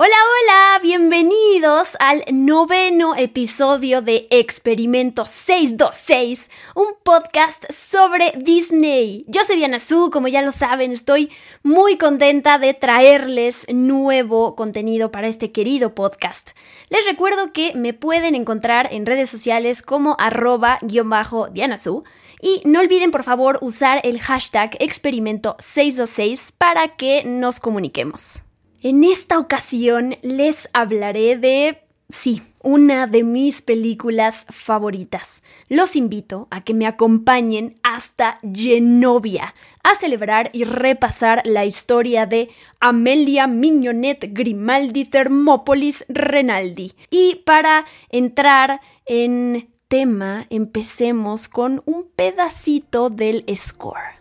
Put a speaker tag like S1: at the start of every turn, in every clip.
S1: Hola, hola, bienvenidos al noveno episodio de Experimento 626, un podcast sobre Disney. Yo soy Diana Su, como ya lo saben, estoy muy contenta de traerles nuevo contenido para este querido podcast. Les recuerdo que me pueden encontrar en redes sociales como arroba guion bajo Diana Su. Y no olviden por favor usar el hashtag experimento 626 para que nos comuniquemos. En esta ocasión les hablaré de, sí, una de mis películas favoritas. Los invito a que me acompañen hasta Genovia a celebrar y repasar la historia de Amelia Mignonette Grimaldi Thermopolis Renaldi. Y para entrar en tema, empecemos con un pedacito del score.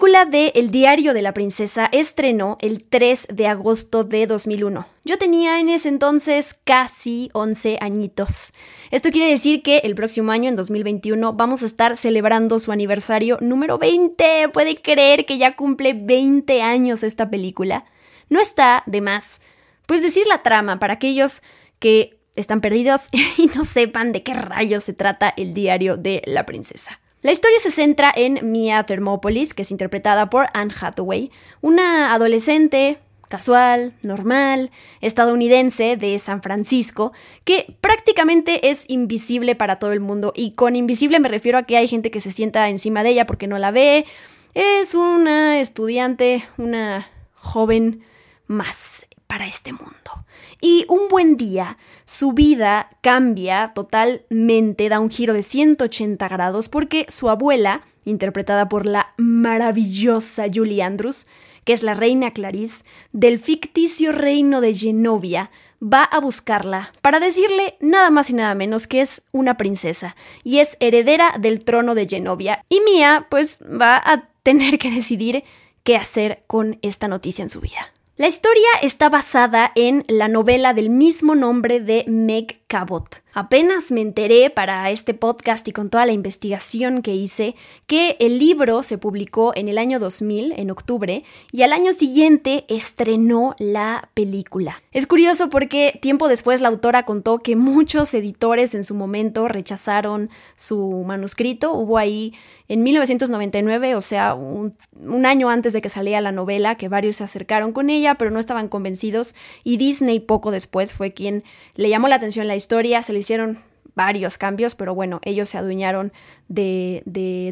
S1: Película de El diario de la princesa estrenó el 3 de agosto de 2001. Yo tenía en ese entonces casi 11 añitos. Esto quiere decir que el próximo año, en 2021, vamos a estar celebrando su aniversario número 20. ¿Puede creer que ya cumple 20 años esta película? No está de más, pues decir la trama para aquellos que están perdidos y no sepan de qué rayos se trata el diario de la princesa. La historia se centra en Mia Thermopolis, que es interpretada por Anne Hathaway, una adolescente casual, normal, estadounidense de San Francisco, que prácticamente es invisible para todo el mundo. Y con invisible me refiero a que hay gente que se sienta encima de ella porque no la ve. Es una estudiante, una joven más para este mundo. Y un buen día, su vida cambia totalmente, da un giro de 180 grados porque su abuela, interpretada por la maravillosa Julie Andrews, que es la reina Clarice, del ficticio reino de Genovia, va a buscarla para decirle nada más y nada menos que es una princesa y es heredera del trono de Genovia. Y Mia, pues, va a tener que decidir qué hacer con esta noticia en su vida. La historia está basada en la novela del mismo nombre de Meg Cabot. Apenas me enteré para este podcast y con toda la investigación que hice que el libro se publicó en el año 2000, en octubre, y al año siguiente estrenó la película. Es curioso porque tiempo después la autora contó que muchos editores en su momento rechazaron su manuscrito. Hubo ahí en 1999, o sea, un, año antes de que saliera la novela, que varios se acercaron con ella, pero no estaban convencidos, y Disney poco después fue quien le llamó la atención la historia, se le hicieron varios cambios, pero bueno, ellos se adueñaron de,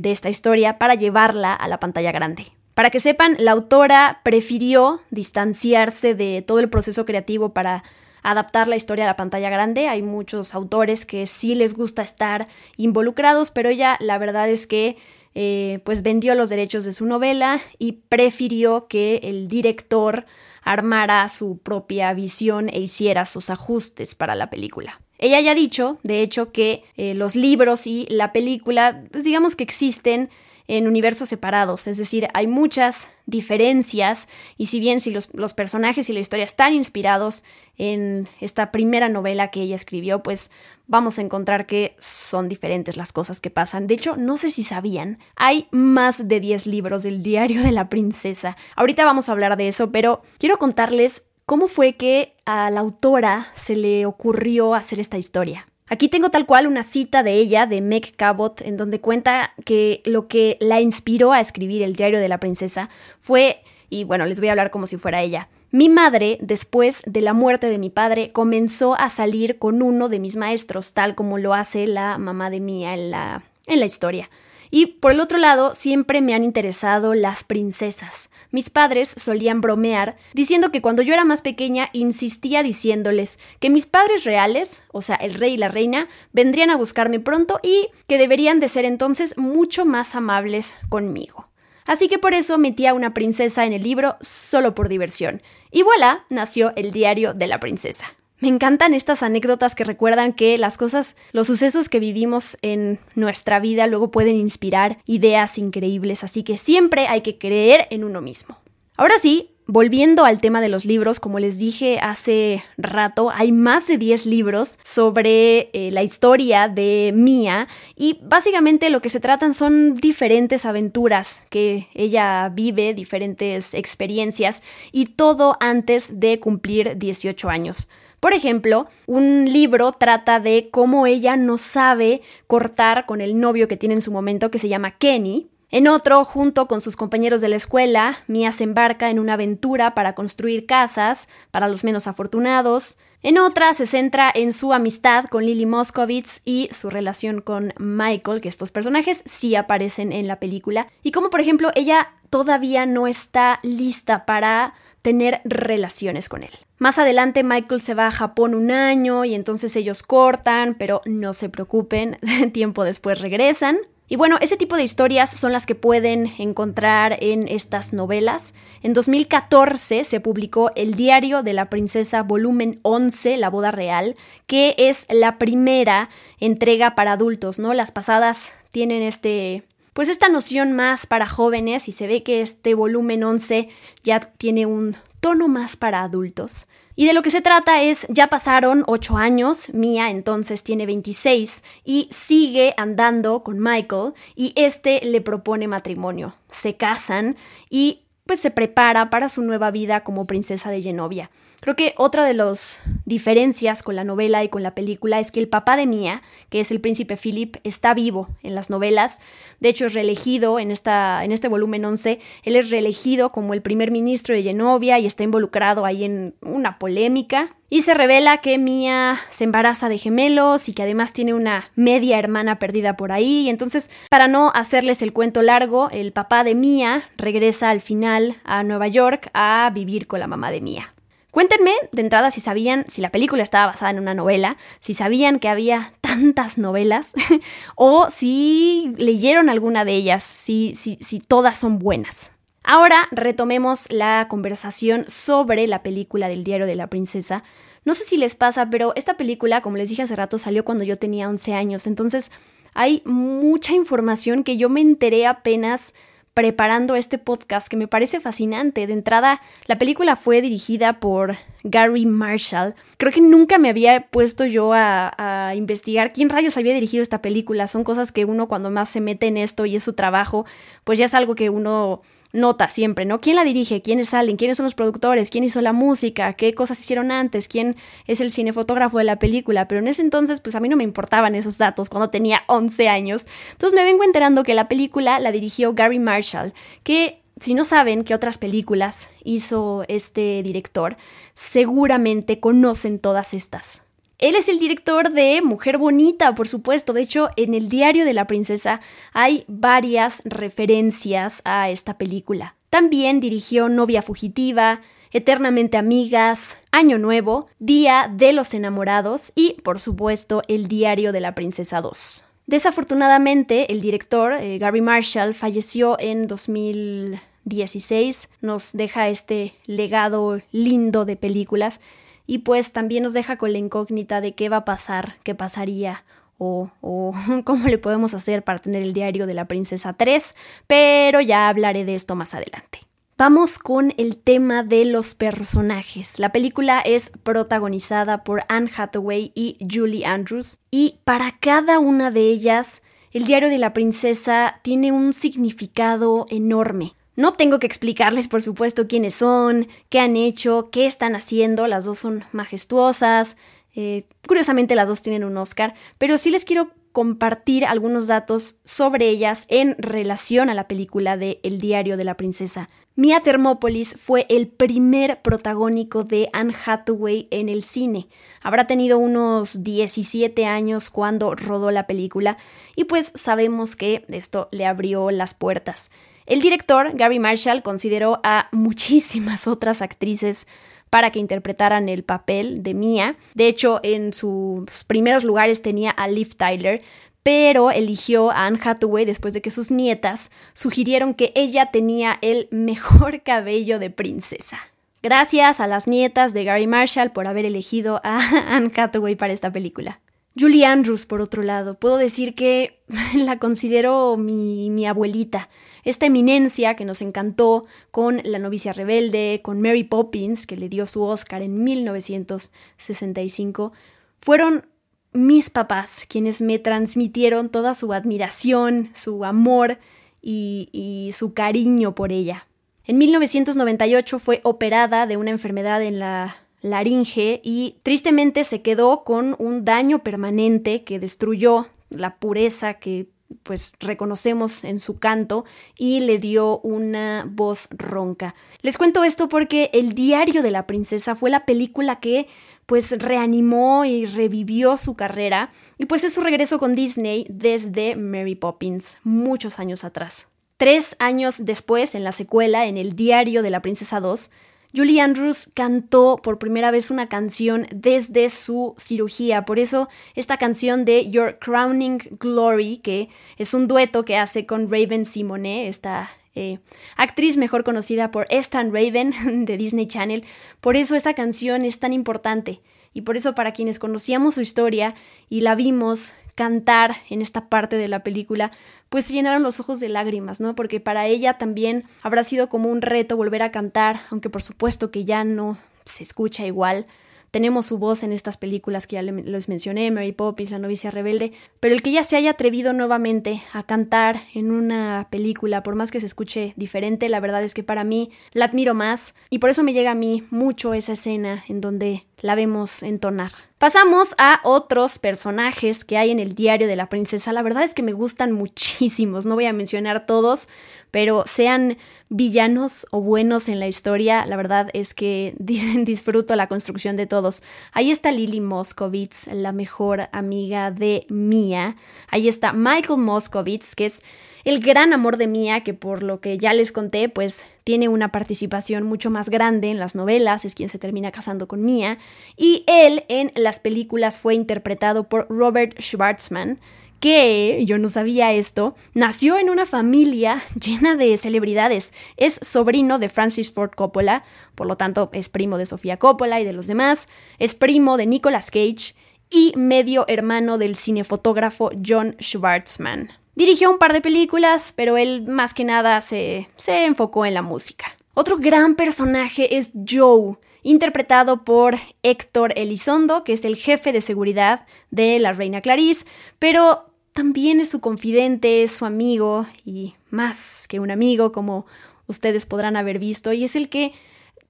S1: esta historia para llevarla a la pantalla grande. Para que sepan, la autora prefirió distanciarse de todo el proceso creativo para adaptar la historia a la pantalla grande. Hay muchos autores que sí les gusta estar involucrados, pero ella la verdad es que eh, pues vendió los derechos de su novela y prefirió que el director armara su propia visión e hiciera sus ajustes para la película. Ella ya ha dicho, de hecho, que eh, los libros y la película, pues digamos que existen en universos separados, es decir, hay muchas diferencias y si bien si los, los, personajes y la historia están inspirados en esta primera novela que ella escribió, pues vamos a encontrar que son diferentes las cosas que pasan. De hecho, no sé si sabían, hay más de 10 libros del diario de la princesa. Ahorita vamos a hablar de eso, pero quiero contarles cómo fue que a la autora se le ocurrió hacer esta historia. Aquí tengo tal cual una cita de ella, de Meg Cabot, en donde cuenta que lo que la inspiró a escribir el diario de la princesa fue, y bueno, les voy a hablar como si fuera ella. Mi madre, después de la muerte de mi padre, comenzó a salir con uno de mis maestros, tal como lo hace la mamá de Mía en la, en la historia. Y por el otro lado, siempre me han interesado las princesas. Mis padres solían bromear diciendo que cuando yo era más pequeña insistía diciéndoles que mis padres reales, o sea, el rey y la reina, vendrían a buscarme pronto y que deberían de ser entonces mucho más amables conmigo. Así que por eso metí a una princesa en el libro solo por diversión. Y voilà, nació el diario de la princesa. Me encantan estas anécdotas que recuerdan que las cosas, los sucesos que vivimos en nuestra vida luego pueden inspirar ideas increíbles, así que siempre hay que creer en uno mismo. Ahora sí, Volviendo al tema de los libros, como les dije hace rato, hay más de 10 libros sobre eh, la historia de Mia y básicamente lo que se tratan son diferentes aventuras que ella vive, diferentes experiencias y todo antes de cumplir 18 años. Por ejemplo, un libro trata de cómo ella no sabe cortar con el novio que tiene en su momento, que se llama Kenny. En otro, junto con sus compañeros de la escuela, Mia se embarca en una aventura para construir casas para los menos afortunados. En otra se centra en su amistad con Lily Moscovitz y su relación con Michael, que estos personajes sí aparecen en la película, y como por ejemplo ella todavía no está lista para tener relaciones con él. Más adelante Michael se va a Japón un año y entonces ellos cortan, pero no se preocupen, tiempo después regresan. Y bueno, ese tipo de historias son las que pueden encontrar en estas novelas. En 2014 se publicó El diario de la princesa volumen 11, La boda real, que es la primera entrega para adultos, ¿no? Las pasadas tienen este pues esta noción más para jóvenes y se ve que este volumen 11 ya tiene un tono más para adultos. Y de lo que se trata es, ya pasaron 8 años, Mia entonces tiene 26 y sigue andando con Michael y este le propone matrimonio. Se casan y pues se prepara para su nueva vida como princesa de Genovia. Creo que otra de las diferencias con la novela y con la película es que el papá de Mia, que es el príncipe Philip, está vivo en las novelas. De hecho, es reelegido en, esta, en este volumen 11. Él es reelegido como el primer ministro de Genovia y está involucrado ahí en una polémica. Y se revela que Mia se embaraza de gemelos y que además tiene una media hermana perdida por ahí. Entonces, para no hacerles el cuento largo, el papá de Mia regresa al final a Nueva York a vivir con la mamá de Mia. Cuéntenme de entrada si sabían, si la película estaba basada en una novela, si sabían que había tantas novelas o si leyeron alguna de ellas, si, si, si todas son buenas. Ahora retomemos la conversación sobre la película del diario de la princesa. No sé si les pasa, pero esta película, como les dije hace rato, salió cuando yo tenía 11 años, entonces hay mucha información que yo me enteré apenas preparando este podcast que me parece fascinante. De entrada, la película fue dirigida por Gary Marshall. Creo que nunca me había puesto yo a, a, investigar quién rayos había dirigido esta película. Son cosas que uno cuando más se mete en esto y es su trabajo, pues ya es algo que uno nota siempre, ¿no? ¿Quién la dirige? ¿Quiénes salen? ¿Quiénes son los productores? ¿Quién hizo la música? ¿Qué cosas hicieron antes? ¿Quién es el cinefotógrafo de la película? Pero en ese entonces, pues a mí no me importaban esos datos cuando tenía 11 años. Entonces me vengo enterando que la película la dirigió Gary Marshall, que si no saben qué otras películas hizo este director, seguramente conocen todas estas. Él es el director de Mujer Bonita, por supuesto. De hecho, en el diario de la princesa hay varias referencias a esta película. También dirigió Novia Fugitiva, Eternamente Amigas, Año Nuevo, Día de los Enamorados y, por supuesto, El Diario de la Princesa 2. Desafortunadamente, el director, eh, Gary Marshall, falleció en 2016, nos deja este legado lindo de películas y pues también nos deja con la incógnita de qué va a pasar, qué pasaría o, o, cómo le podemos hacer para tener el diario de la princesa 3, pero ya hablaré de esto más adelante. Vamos con el tema de los personajes. La película es protagonizada por Anne Hathaway y Julie Andrews y para cada una de ellas el diario de la princesa tiene un significado enorme. No tengo que explicarles, por supuesto, quiénes son, qué han hecho, qué están haciendo. Las dos son majestuosas. Eh, curiosamente, las dos tienen un Oscar. Pero sí les quiero compartir algunos datos sobre ellas en relación a la película de El diario de la princesa. Mia Thermopolis fue el primer protagónico de Anne Hathaway en el cine. Habrá tenido unos 17 años cuando rodó la película y pues sabemos que esto le abrió las puertas. El director, Gary Marshall, consideró a muchísimas otras actrices para que interpretaran el papel de Mia. De hecho, en sus primeros lugares tenía a Liv Tyler, pero eligió a Anne Hathaway después de que sus nietas sugirieron que ella tenía el mejor cabello de princesa. Gracias a las nietas de Gary Marshall por haber elegido a Anne Hathaway para esta película. Julie Andrews, por otro lado, puedo decir que la considero mi, mi, abuelita, esta eminencia que nos encantó con La novicia rebelde, con Mary Poppins, que le dio su Oscar en 1965, fueron mis papás quienes me transmitieron toda su admiración, su amor y, su cariño por ella. En 1998 fue operada de una enfermedad en la laringe y tristemente se quedó con un daño permanente que destruyó la pureza que pues reconocemos en su canto y le dio una voz ronca. Les cuento esto porque El diario de la princesa fue la película que pues reanimó y revivió su carrera y pues es su regreso con Disney desde Mary Poppins muchos años atrás. Tres años después, en la secuela, en El diario de la princesa 2, Julie Andrews cantó por primera vez una canción desde su cirugía. Por eso esta canción de Your Crowning Glory, que es un dueto que hace con Raven Simone, esta eh, actriz mejor conocida por Stan Raven de Disney Channel. Por eso esa canción es tan importante. Y por eso para quienes conocíamos su historia y la vimos cantar en esta parte de la película, pues se llenaron los ojos de lágrimas, ¿no? Porque para ella también habrá sido como un reto volver a cantar, aunque por supuesto que ya no se escucha igual. Tenemos su voz en estas películas que ya les mencioné, Mary Poppins, La novicia rebelde, pero el que ella se haya atrevido nuevamente a cantar en una película, por más que se escuche diferente, la verdad es que para mí la admiro más y por eso me llega a mí mucho esa escena en donde la vemos entonar. Pasamos a otros personajes que hay en el diario de la princesa. La verdad es que me gustan muchísimos, no voy a mencionar todos, pero sean villanos o buenos en la historia, la verdad es que disfruto la construcción de todos. Ahí está Lily Moscovitz, la mejor amiga de Mia. Ahí está Michael Moscovitz, que es el gran amor de Mia, que por lo que ya les conté, pues tiene una participación mucho más grande en las novelas, es quien se termina casando con Mia, y él en las películas fue interpretado por Robert Schwartzman, que, yo no sabía esto, nació en una familia llena de celebridades. Es sobrino de Francis Ford Coppola, por lo tanto es primo de Sofía Coppola y de los demás, es primo de Nicolas Cage y medio hermano del cinefotógrafo John Schwartzman. Dirigió un par de películas, pero él más que nada se, se enfocó en la música. Otro gran personaje es Joe, interpretado por Héctor Elizondo, que es el jefe de seguridad de la reina Clarice, pero también es su confidente, es su amigo y más que un amigo, como ustedes podrán haber visto, y es el que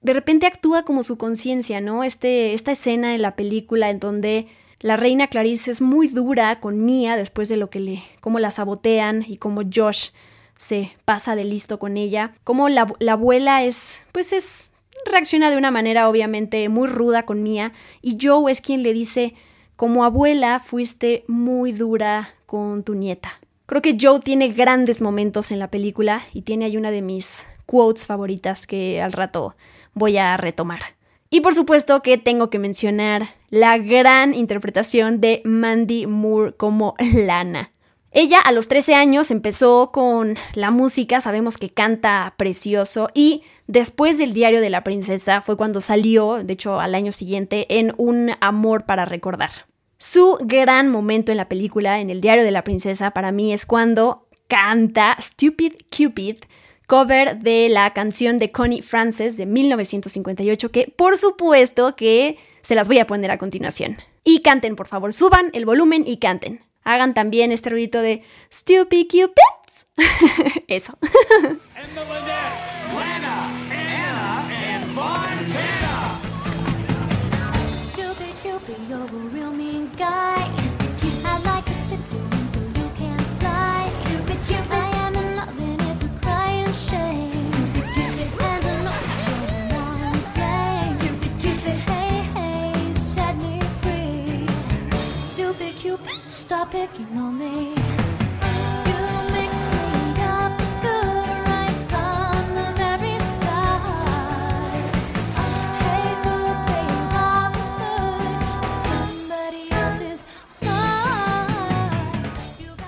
S1: de repente actúa como su conciencia, ¿no? Este, esta escena en la película en donde la reina Clarice es muy dura con Mia después de lo que le, cómo la sabotean y cómo Josh se pasa de listo con ella. Como la, la abuela es, pues es, reacciona de una manera obviamente muy ruda con Mia y Joe es quien le dice, como abuela fuiste muy dura con tu nieta. Creo que Joe tiene grandes momentos en la película y tiene ahí una de mis quotes favoritas que al rato voy a retomar. Y por supuesto que tengo que mencionar la gran interpretación de Mandy Moore como Lana. Ella a los 13 años empezó con la música, sabemos que canta precioso y después del diario de la princesa fue cuando salió, de hecho al año siguiente, en Un amor para recordar. Su gran momento en la película, en el diario de la princesa, para mí es cuando canta Stupid Cupid, cover de la canción de Connie Francis de 1958, que por supuesto que se las voy a poner a continuación. Y canten, por favor, suban el volumen y canten. Hagan también este ruidito de Stupid Cupids. Eso.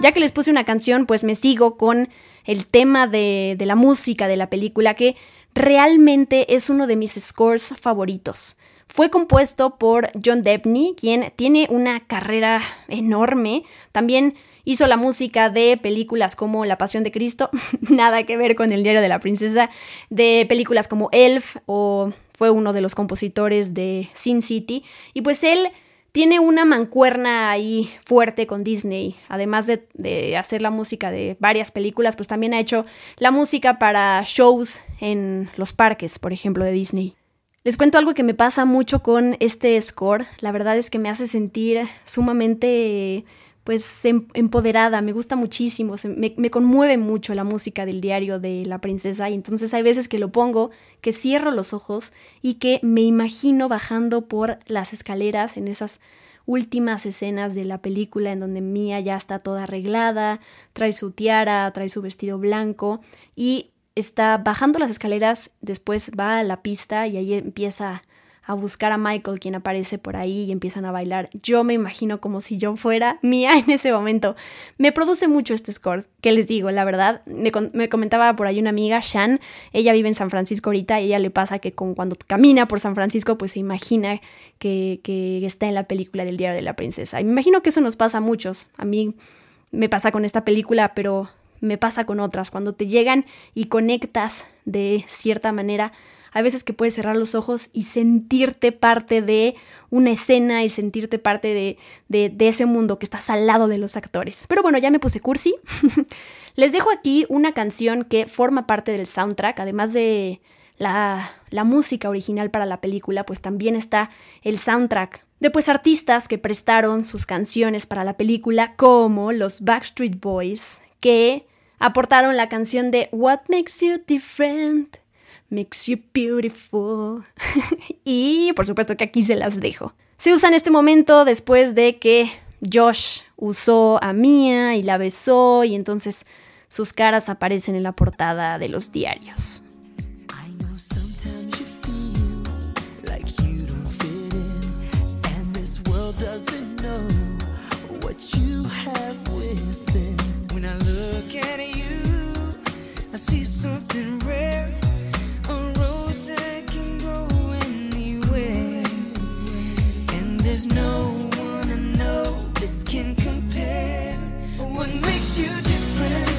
S1: Ya que les puse una canción, pues me sigo con el tema de, la música de la película, que realmente es uno de mis scores favoritos. Fue compuesto por John Debney, quien tiene una carrera enorme. También hizo la música de películas como La Pasión de Cristo, nada que ver con el diario de la princesa, de películas como Elf o fue uno de los compositores de Sin City. Y pues él tiene una mancuerna ahí fuerte con Disney. Además de, de, hacer la música de varias películas, pues también ha hecho la música para shows en los parques, por ejemplo, de Disney. Les cuento algo que me pasa mucho con este score. La verdad es que me hace sentir sumamente pues em, empoderada, me gusta muchísimo, me, conmueve mucho la música del diario de la princesa y entonces hay veces que lo pongo, que cierro los ojos y que me imagino bajando por las escaleras en esas últimas escenas de la película en donde Mia ya está toda arreglada, trae su tiara, trae su vestido blanco y está bajando las escaleras, después va a la pista y ahí empieza a buscar a Michael, quien aparece por ahí y empiezan a bailar. Yo me imagino como si yo fuera mía en ese momento. Me produce mucho este score, que les digo, la verdad. Me, comentaba por ahí una amiga, Shan, ella vive en San Francisco ahorita y ella le pasa que con, cuando camina por San Francisco, pues se imagina que, que está en la película del Diario de la Princesa. Me imagino que eso nos pasa a muchos. A mí me pasa con esta película, pero me pasa con otras, cuando te llegan y conectas de cierta manera, hay veces que puedes cerrar los ojos y sentirte parte de una escena y sentirte parte de, de, ese mundo que estás al lado de los actores. Pero bueno, ya me puse cursi. Les dejo aquí una canción que forma parte del soundtrack, además de la, la, música original para la película, pues también está el soundtrack de pues artistas que prestaron sus canciones para la película, como los Backstreet Boys, que aportaron la canción de What Makes You Different, Makes You Beautiful. y por supuesto que aquí se las dejo. Se usa en este momento después de que Josh usó a Mia y la besó y entonces sus caras aparecen en la portada de los diarios. There's no one I know that can compare. What makes you different?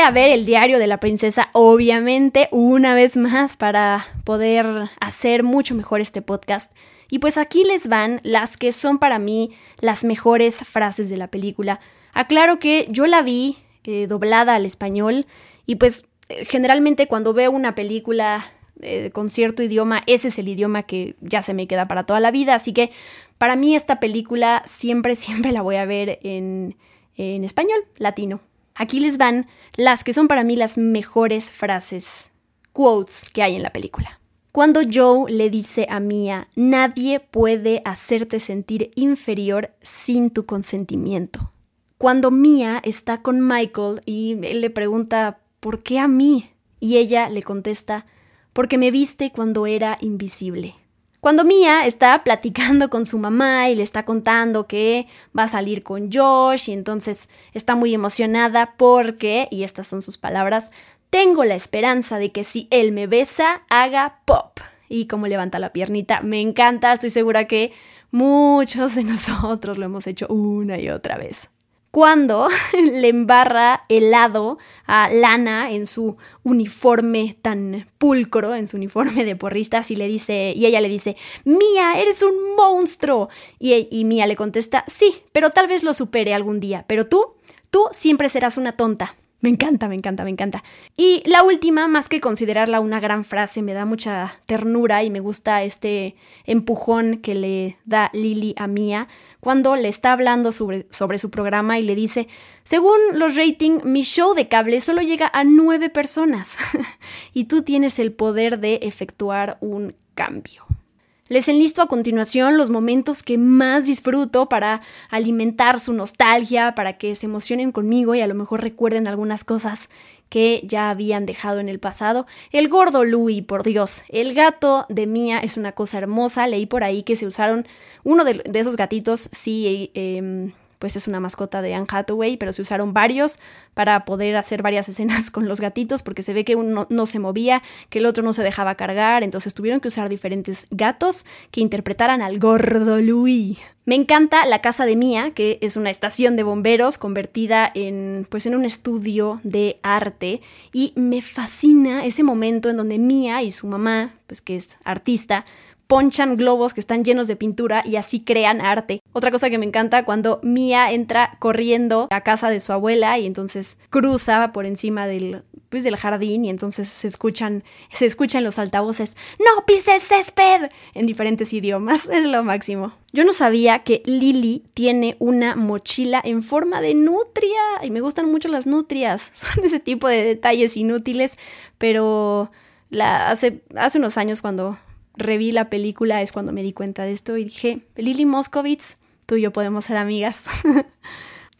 S1: A ver el diario de la princesa, obviamente, una vez más para poder hacer mucho mejor este podcast. Y pues aquí les van las que son para mí las mejores frases de la película. Aclaro que yo la vi eh, doblada al español. Y pues generalmente cuando veo una película eh, con cierto idioma, ese es el idioma que ya se me queda para toda la vida. Así que para mí esta película siempre, siempre la voy a ver en, en español, latino. Aquí les van las que son para mí las mejores frases, quotes que hay en la película. Cuando Joe le dice a Mia, nadie puede hacerte sentir inferior sin tu consentimiento. Cuando Mia está con Michael y él le pregunta, ¿por qué a mí? Y ella le contesta, porque me viste cuando era invisible. Cuando Mia está platicando con su mamá y le está contando que va a salir con Josh y entonces está muy emocionada porque, y estas son sus palabras, tengo la esperanza de que si él me besa, haga pop. Y como levanta la piernita, me encanta, estoy segura que muchos de nosotros lo hemos hecho una y otra vez. Cuando le embarra helado a Lana en su uniforme tan pulcro, en su uniforme de porristas, y le dice, y ella le dice, Mía, eres un monstruo. Y, y Mía le contesta, sí, pero tal vez lo supere algún día, pero tú, tú siempre serás una tonta. Me encanta, me encanta, me encanta. Y la última, más que considerarla una gran frase, me da mucha ternura y me gusta este empujón que le da Lily a Mia cuando le está hablando sobre, sobre su programa y le dice, según los ratings, mi show de cable solo llega a nueve personas y tú tienes el poder de efectuar un cambio. Les enlisto a continuación los momentos que más disfruto para alimentar su nostalgia, para que se emocionen conmigo y a lo mejor recuerden algunas cosas que ya habían dejado en el pasado. El gordo Louis, por Dios. El gato de Mía es una cosa hermosa. Leí por ahí que se usaron uno de, esos gatitos, sí, eh, pues es una mascota de Anne Hathaway, pero se usaron varios para poder hacer varias escenas con los gatitos porque se ve que uno no se movía, que el otro no se dejaba cargar, entonces tuvieron que usar diferentes gatos que interpretaran al gordo Louis. Me encanta la casa de Mia, que es una estación de bomberos convertida en pues en un estudio de arte y me fascina ese momento en donde Mia y su mamá, pues que es artista, ponchan globos que están llenos de pintura y así crean arte. Otra cosa que me encanta cuando Mia entra corriendo a casa de su abuela y entonces cruza por encima del pues del jardín y entonces se escuchan se escuchan los altavoces no pise el césped en diferentes idiomas. Es lo máximo. Yo no sabía que Lily tiene una mochila en forma de nutria y me gustan mucho las nutrias. Son ese tipo de detalles inútiles pero la, hace, hace unos años cuando reví la película es cuando me di cuenta de esto y dije, Lily Moscovitz, tú y yo podemos ser amigas.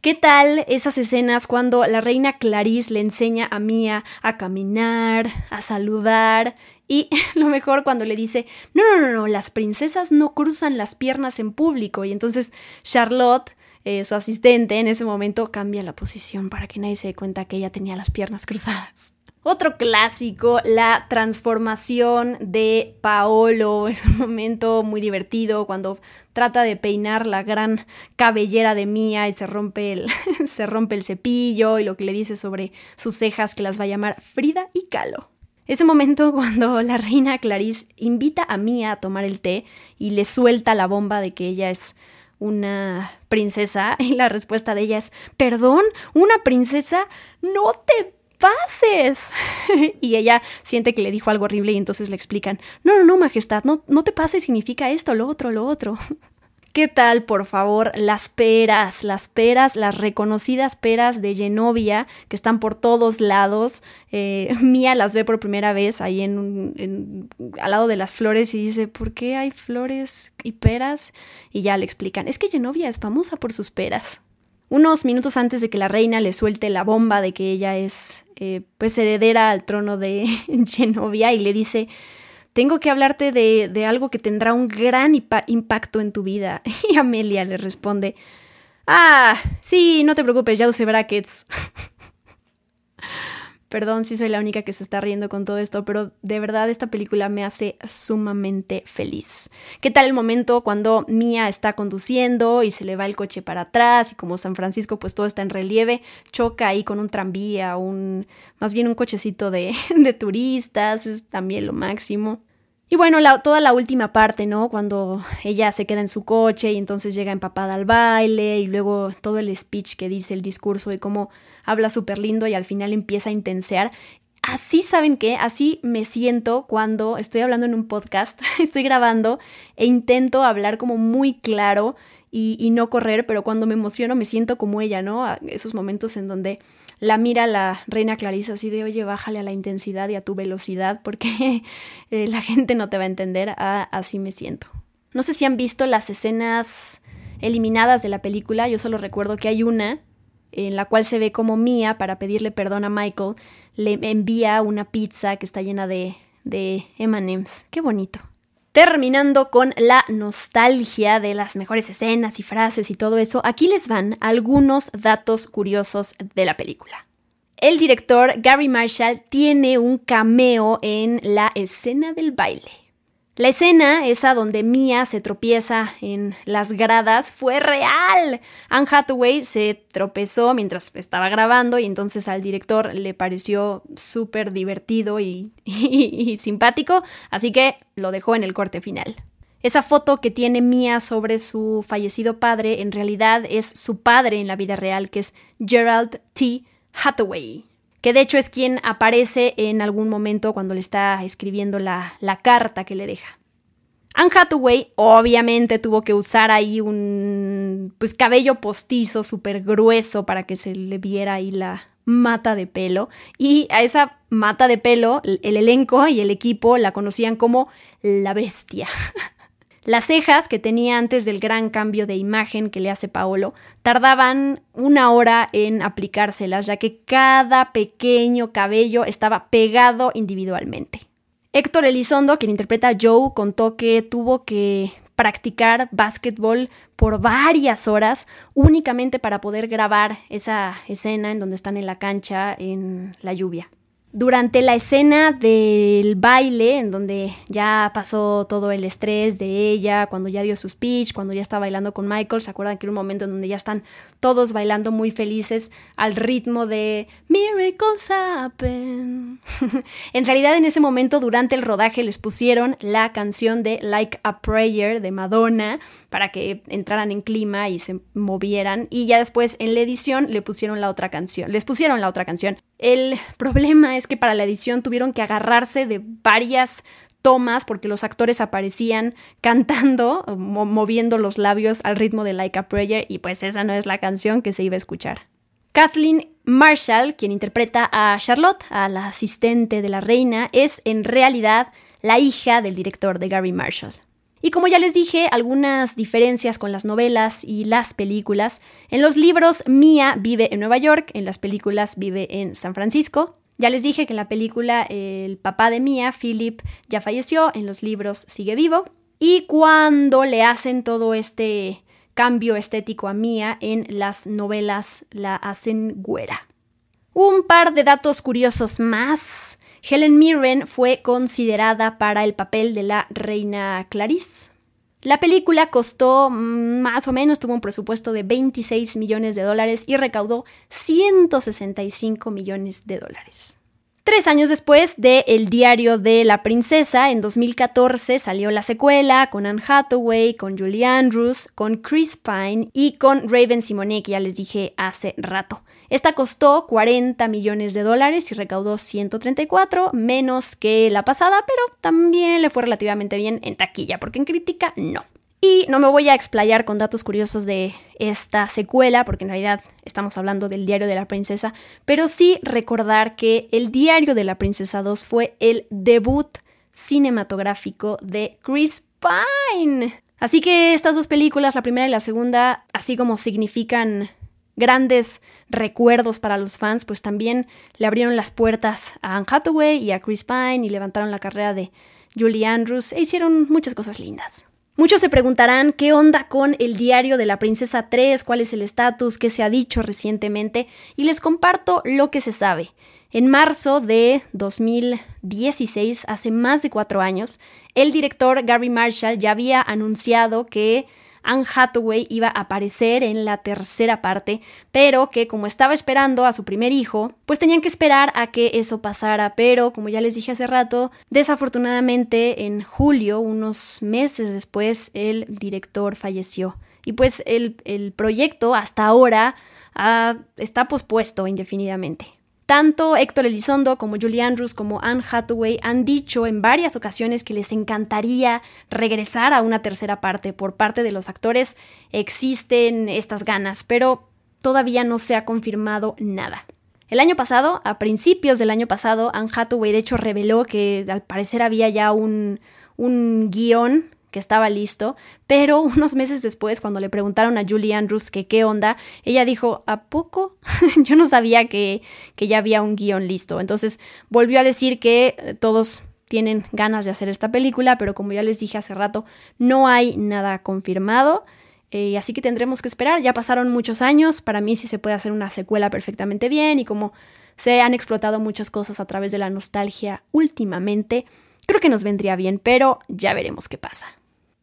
S1: ¿Qué tal esas escenas cuando la reina Clarice le enseña a Mia a caminar, a saludar y lo mejor cuando le dice, no, no, no, no, las princesas no cruzan las piernas en público y entonces Charlotte, eh, su asistente, en ese momento cambia la posición para que nadie se dé cuenta que ella tenía las piernas cruzadas. Otro clásico, la transformación de Paolo. Es un momento muy divertido cuando trata de peinar la gran cabellera de Mía y se rompe el, se rompe el cepillo y lo que le dice sobre sus cejas que las va a llamar Frida y Calo. Ese momento cuando la reina Clarice invita a Mía a tomar el té y le suelta la bomba de que ella es una princesa y la respuesta de ella es, perdón, una princesa, no te pases. y ella siente que le dijo algo horrible y entonces le explican, no, no, no, Majestad, no, no te pases significa esto, lo otro, lo otro. ¿Qué tal, por favor, las peras, las peras, las reconocidas peras de Genovia que están por todos lados? Eh, Mía las ve por primera vez ahí en, al lado de las flores y dice, ¿por qué hay flores y peras? Y ya le explican, es que Genovia es famosa por sus peras. Unos minutos antes de que la reina le suelte la bomba de que ella es eh, pues heredera al trono de Genovia y le dice, tengo que hablarte de, de algo que tendrá un gran impacto en tu vida. Y Amelia le responde, ah, sí, no te preocupes, ya usé brackets. Perdón si soy la única que se está riendo con todo esto, pero de verdad esta película me hace sumamente feliz. ¿Qué tal el momento cuando Mia está conduciendo y se le va el coche para atrás y como San Francisco pues todo está en relieve, choca ahí con un tranvía, un más bien un cochecito de, de turistas, es también lo máximo. Y bueno, toda la última parte, ¿no? Cuando ella se queda en su coche y entonces llega empapada al baile y luego todo el speech que dice, el discurso y cómo habla súper lindo y al final empieza a intensear. Así, ¿saben qué? Así me siento cuando estoy hablando en un podcast, estoy grabando e intento hablar como muy claro y, y no correr, pero cuando me emociono me siento como ella, ¿no? esos momentos en donde la mira la reina Clarisa así de, oye, bájale a la intensidad y a tu velocidad porque eh, la gente no te va a entender. Así me siento. No sé si han visto las escenas eliminadas de la película, yo solo recuerdo que hay una en la cual se ve como Mia, para pedirle perdón a Michael, le envía una pizza que está llena de, de M&M's. Qué bonito. Terminando con la nostalgia de las mejores escenas y frases y todo eso, aquí les van algunos datos curiosos de la película. El director Gary Marshall tiene un cameo en la escena del baile. La escena, esa donde Mia se tropieza en las gradas, fue real. Anne Hathaway se tropezó mientras estaba grabando y entonces al director le pareció súper divertido y, y, simpático, así que lo dejó en el corte final. Esa foto que tiene Mia sobre su fallecido padre en realidad es su padre en la vida real, que es Gerald T. Hathaway que de hecho es quien aparece en algún momento cuando le está escribiendo la, carta que le deja. Anne Hathaway obviamente tuvo que usar ahí un pues, cabello postizo súper grueso para que se le viera ahí la mata de pelo. Y a esa mata de pelo, el elenco y el equipo la conocían como la bestia. Las cejas que tenía antes del gran cambio de imagen que le hace Paolo tardaban una hora en aplicárselas, ya que cada pequeño cabello estaba pegado individualmente. Héctor Elizondo, quien interpreta a Joe, contó que tuvo que practicar básquetbol por varias horas únicamente para poder grabar esa escena en donde están en la cancha en la lluvia. Durante la escena del baile, en donde ya pasó todo el estrés de ella, cuando ya dio su speech, cuando ya está bailando con Michael, ¿se acuerdan que era un momento en donde ya están todos bailando muy felices al ritmo de Miracles Happen? en realidad en ese momento, durante el rodaje, les pusieron la canción de Like a Prayer de Madonna para que entraran en clima y se movieran. Y ya después en la edición le pusieron la otra canción. Les pusieron la otra canción. El problema es que para la edición tuvieron que agarrarse de varias tomas porque los actores aparecían cantando, moviendo los labios al ritmo de Like a Prayer y pues esa no es la canción que se iba a escuchar. Kathleen Marshall, quien interpreta a Charlotte, a la asistente de la reina, es en realidad la hija del director de Gary Marshall. Y como ya les dije, algunas diferencias con las novelas y las películas. En los libros, Mia vive en Nueva York, en las películas vive en San Francisco. Ya les dije que en la película el papá de Mia, Philip, ya falleció, en los libros sigue vivo. Y cuando le hacen todo este cambio estético a Mia, en las novelas la hacen güera. Un par de datos curiosos más. Helen Mirren fue considerada para el papel de la reina Clarice. La película costó mm, más o menos, tuvo un presupuesto de 26 millones de dólares y recaudó 165 millones de dólares. Tres años después de El diario de la princesa, en 2014 salió la secuela con Anne Hathaway, con Julie Andrews, con Chris Pine y con Raven Simone, que ya les dije hace rato. Esta costó 40 millones de dólares y recaudó 134, menos que la pasada, pero también le fue relativamente bien en taquilla, porque en crítica no. Y no me voy a explayar con datos curiosos de esta secuela, porque en realidad estamos hablando del Diario de la Princesa, pero sí recordar que el Diario de la Princesa 2 fue el debut cinematográfico de Chris Pine. Así que estas dos películas, la primera y la segunda, así como significan grandes recuerdos para los fans, pues también le abrieron las puertas a Anne Hathaway y a Chris Pine y levantaron la carrera de Julie Andrews e hicieron muchas cosas lindas. Muchos se preguntarán qué onda con el diario de la princesa 3, cuál es el estatus, qué se ha dicho recientemente, y les comparto lo que se sabe. En marzo de 2016, hace más de cuatro años, el director Gary Marshall ya había anunciado que Anne Hathaway iba a aparecer en la tercera parte, pero que como estaba esperando a su primer hijo, pues tenían que esperar a que eso pasara, pero como ya les dije hace rato, desafortunadamente en julio, unos meses después, el director falleció. Y pues el, proyecto hasta ahora ah, está pospuesto indefinidamente. Tanto Héctor Elizondo como Julie Andrews como Anne Hathaway han dicho en varias ocasiones que les encantaría regresar a una tercera parte por parte de los actores. Existen estas ganas, pero todavía no se ha confirmado nada. El año pasado, a principios del año pasado, Anne Hathaway de hecho reveló que al parecer había ya un, un guion que estaba listo, pero unos meses después, cuando le preguntaron a Julie Andrews que qué onda, ella dijo, ¿a poco? Yo no sabía que, que ya había un guion listo. Entonces volvió a decir que eh, todos tienen ganas de hacer esta película, pero como ya les dije hace rato, no hay nada confirmado. Eh, así que tendremos que esperar. Ya pasaron muchos años. Para mí sí se puede hacer una secuela perfectamente bien. Y como se han explotado muchas cosas a través de la nostalgia últimamente, creo que nos vendría bien, pero ya veremos qué pasa.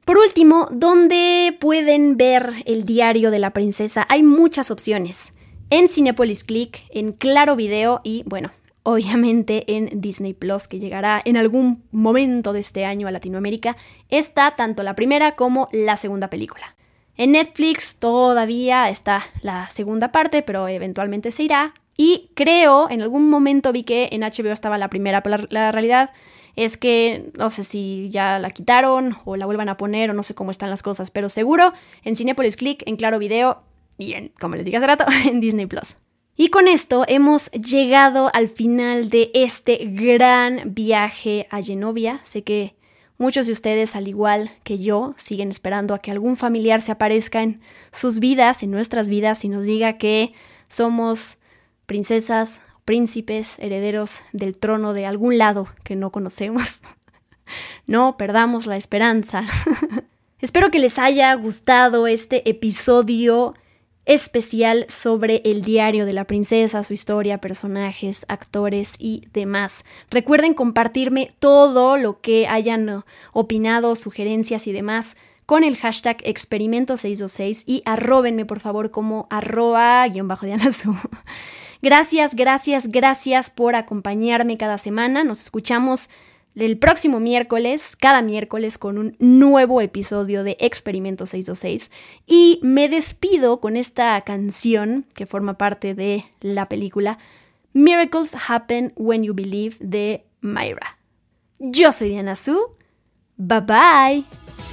S1: Por último, ¿dónde pueden ver el diario de la princesa? Hay muchas opciones. En Cinepolis Click, en Claro Video y, bueno, obviamente en Disney Plus, que llegará en algún momento de este año a Latinoamérica, está tanto la primera como la segunda película. En Netflix todavía está la segunda parte, pero eventualmente se irá. Y creo, en algún momento vi que en HBO estaba la primera, pero la, realidad es que no sé si ya la quitaron o la vuelvan a poner o no sé cómo están las cosas, pero seguro en Cinepolis Click, en Claro Video y en, como les dije hace rato, en Disney Plus. Y con esto hemos llegado al final de este gran viaje a Genovia. Sé que muchos de ustedes, al igual que yo, siguen esperando a que algún familiar se aparezca en sus vidas, en nuestras vidas, y nos diga que somos princesas príncipes, herederos del trono de algún lado que no conocemos. no perdamos la esperanza. Espero que les haya gustado este episodio especial sobre el diario de la princesa, su historia, personajes, actores y demás. Recuerden compartirme todo lo que hayan opinado, sugerencias y demás con el hashtag experimento626 y arrobenme por favor como arroba guion bajo de Gracias, gracias, gracias por acompañarme cada semana. Nos escuchamos el próximo miércoles, cada miércoles, con un nuevo episodio de Experimento 626. Y me despido con esta canción que forma parte de la película Miracles Happen When You Believe de Myra. Yo soy Diana Su. Bye bye.